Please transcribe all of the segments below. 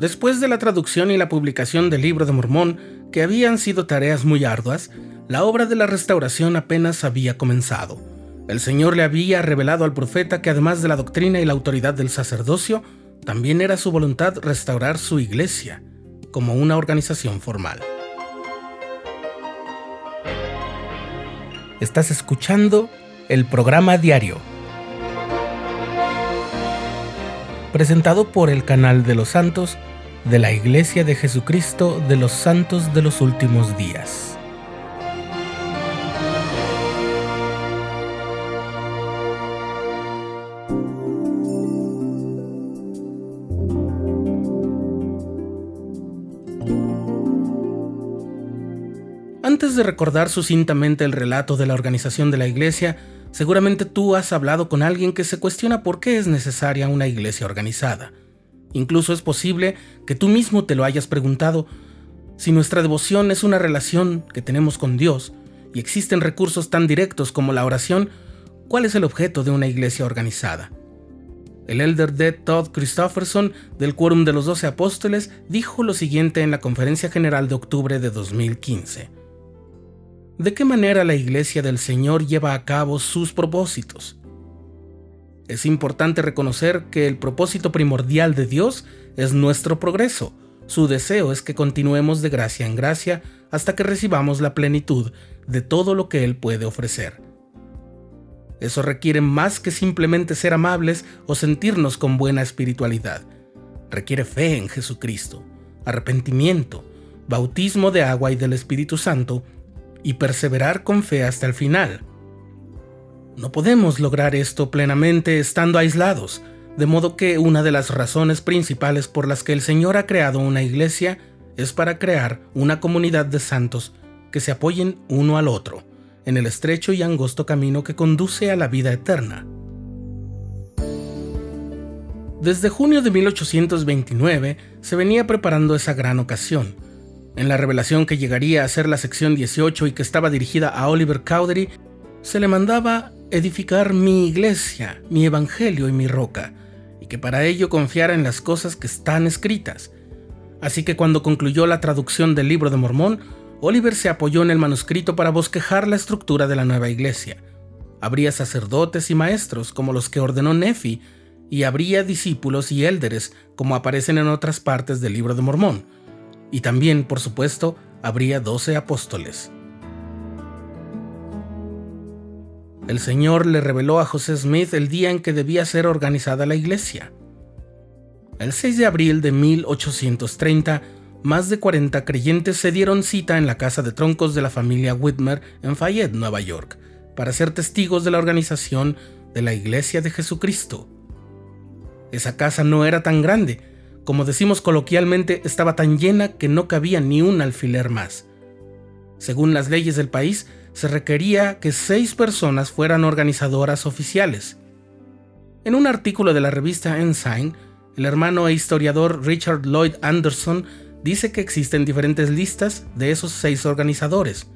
Después de la traducción y la publicación del libro de Mormón, que habían sido tareas muy arduas, la obra de la restauración apenas había comenzado. El Señor le había revelado al profeta que además de la doctrina y la autoridad del sacerdocio, también era su voluntad restaurar su iglesia como una organización formal. Estás escuchando el programa diario, presentado por el canal de los santos de la Iglesia de Jesucristo de los Santos de los Últimos Días. Antes de recordar sucintamente el relato de la organización de la iglesia, seguramente tú has hablado con alguien que se cuestiona por qué es necesaria una iglesia organizada. Incluso es posible que tú mismo te lo hayas preguntado. Si nuestra devoción es una relación que tenemos con Dios y existen recursos tan directos como la oración, ¿cuál es el objeto de una iglesia organizada? El elder D. Todd Christofferson del Quórum de los Doce Apóstoles dijo lo siguiente en la Conferencia General de octubre de 2015. ¿De qué manera la Iglesia del Señor lleva a cabo sus propósitos? Es importante reconocer que el propósito primordial de Dios es nuestro progreso. Su deseo es que continuemos de gracia en gracia hasta que recibamos la plenitud de todo lo que Él puede ofrecer. Eso requiere más que simplemente ser amables o sentirnos con buena espiritualidad. Requiere fe en Jesucristo, arrepentimiento, bautismo de agua y del Espíritu Santo y perseverar con fe hasta el final. No podemos lograr esto plenamente estando aislados, de modo que una de las razones principales por las que el Señor ha creado una iglesia es para crear una comunidad de santos que se apoyen uno al otro en el estrecho y angosto camino que conduce a la vida eterna. Desde junio de 1829 se venía preparando esa gran ocasión. En la revelación que llegaría a ser la sección 18 y que estaba dirigida a Oliver Cowdery, se le mandaba edificar mi iglesia, mi evangelio y mi roca, y que para ello confiara en las cosas que están escritas. Así que cuando concluyó la traducción del libro de Mormón, Oliver se apoyó en el manuscrito para bosquejar la estructura de la nueva iglesia. Habría sacerdotes y maestros como los que ordenó Nefi, y habría discípulos y élderes como aparecen en otras partes del libro de Mormón. Y también, por supuesto, habría doce apóstoles. el Señor le reveló a José Smith el día en que debía ser organizada la iglesia. El 6 de abril de 1830, más de 40 creyentes se dieron cita en la casa de troncos de la familia Whitmer en Fayette, Nueva York, para ser testigos de la organización de la Iglesia de Jesucristo. Esa casa no era tan grande, como decimos coloquialmente, estaba tan llena que no cabía ni un alfiler más. Según las leyes del país, se requería que seis personas fueran organizadoras oficiales. En un artículo de la revista Ensign, el hermano e historiador Richard Lloyd Anderson dice que existen diferentes listas de esos seis organizadores.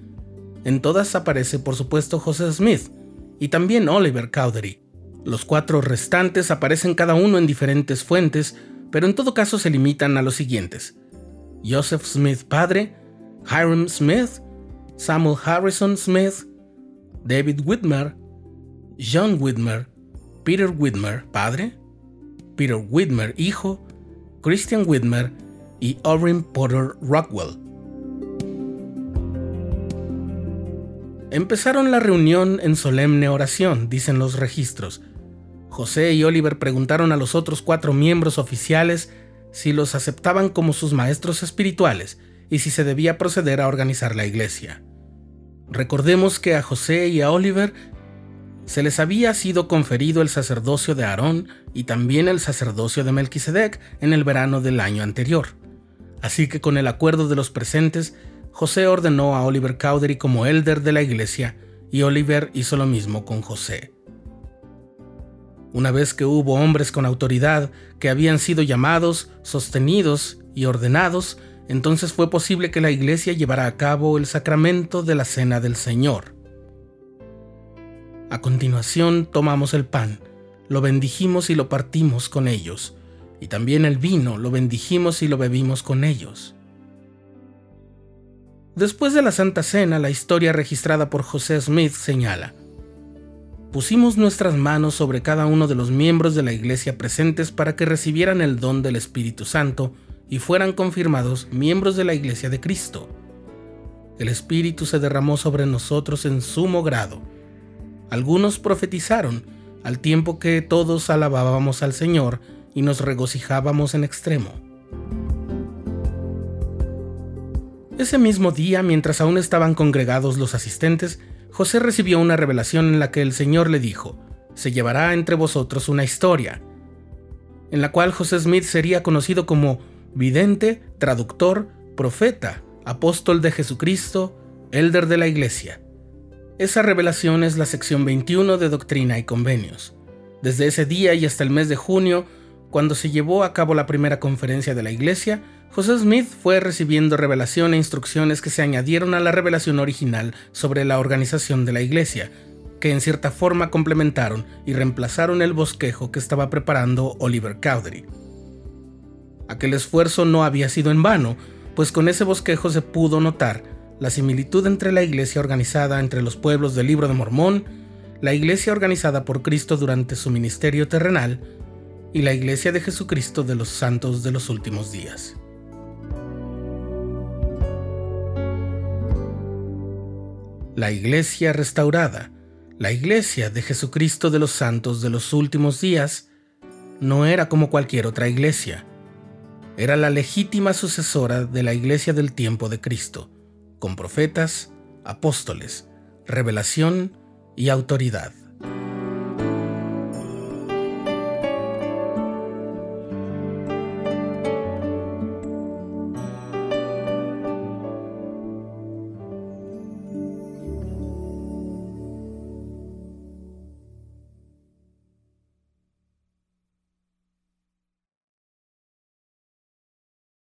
En todas aparece por supuesto José Smith y también Oliver Cowdery. Los cuatro restantes aparecen cada uno en diferentes fuentes, pero en todo caso se limitan a los siguientes. Joseph Smith padre, Hiram Smith, Samuel Harrison Smith, David Whitmer, John Whitmer, Peter Whitmer, padre, Peter Whitmer, hijo, Christian Whitmer y Orrin Potter Rockwell. Empezaron la reunión en solemne oración, dicen los registros. José y Oliver preguntaron a los otros cuatro miembros oficiales si los aceptaban como sus maestros espirituales y si se debía proceder a organizar la iglesia. Recordemos que a José y a Oliver se les había sido conferido el sacerdocio de Aarón y también el sacerdocio de Melquisedec en el verano del año anterior. Así que con el acuerdo de los presentes, José ordenó a Oliver Cowdery como elder de la iglesia y Oliver hizo lo mismo con José. Una vez que hubo hombres con autoridad que habían sido llamados, sostenidos y ordenados, entonces fue posible que la iglesia llevara a cabo el sacramento de la Cena del Señor. A continuación tomamos el pan, lo bendijimos y lo partimos con ellos, y también el vino lo bendijimos y lo bebimos con ellos. Después de la Santa Cena, la historia registrada por José Smith señala, pusimos nuestras manos sobre cada uno de los miembros de la iglesia presentes para que recibieran el don del Espíritu Santo y fueran confirmados miembros de la iglesia de Cristo. El Espíritu se derramó sobre nosotros en sumo grado. Algunos profetizaron, al tiempo que todos alabábamos al Señor y nos regocijábamos en extremo. Ese mismo día, mientras aún estaban congregados los asistentes, José recibió una revelación en la que el Señor le dijo, se llevará entre vosotros una historia, en la cual José Smith sería conocido como vidente, traductor, profeta, apóstol de Jesucristo, elder de la Iglesia. Esa revelación es la sección 21 de Doctrina y Convenios. Desde ese día y hasta el mes de junio, cuando se llevó a cabo la primera conferencia de la Iglesia, José Smith fue recibiendo revelación e instrucciones que se añadieron a la revelación original sobre la organización de la Iglesia, que en cierta forma complementaron y reemplazaron el bosquejo que estaba preparando Oliver Cowdery. Aquel esfuerzo no había sido en vano, pues con ese bosquejo se pudo notar la similitud entre la iglesia organizada entre los pueblos del libro de Mormón, la iglesia organizada por Cristo durante su ministerio terrenal y la Iglesia de Jesucristo de los Santos de los Últimos Días. La Iglesia restaurada, la Iglesia de Jesucristo de los Santos de los Últimos Días, no era como cualquier otra iglesia. Era la legítima sucesora de la Iglesia del tiempo de Cristo, con profetas, apóstoles, revelación y autoridad.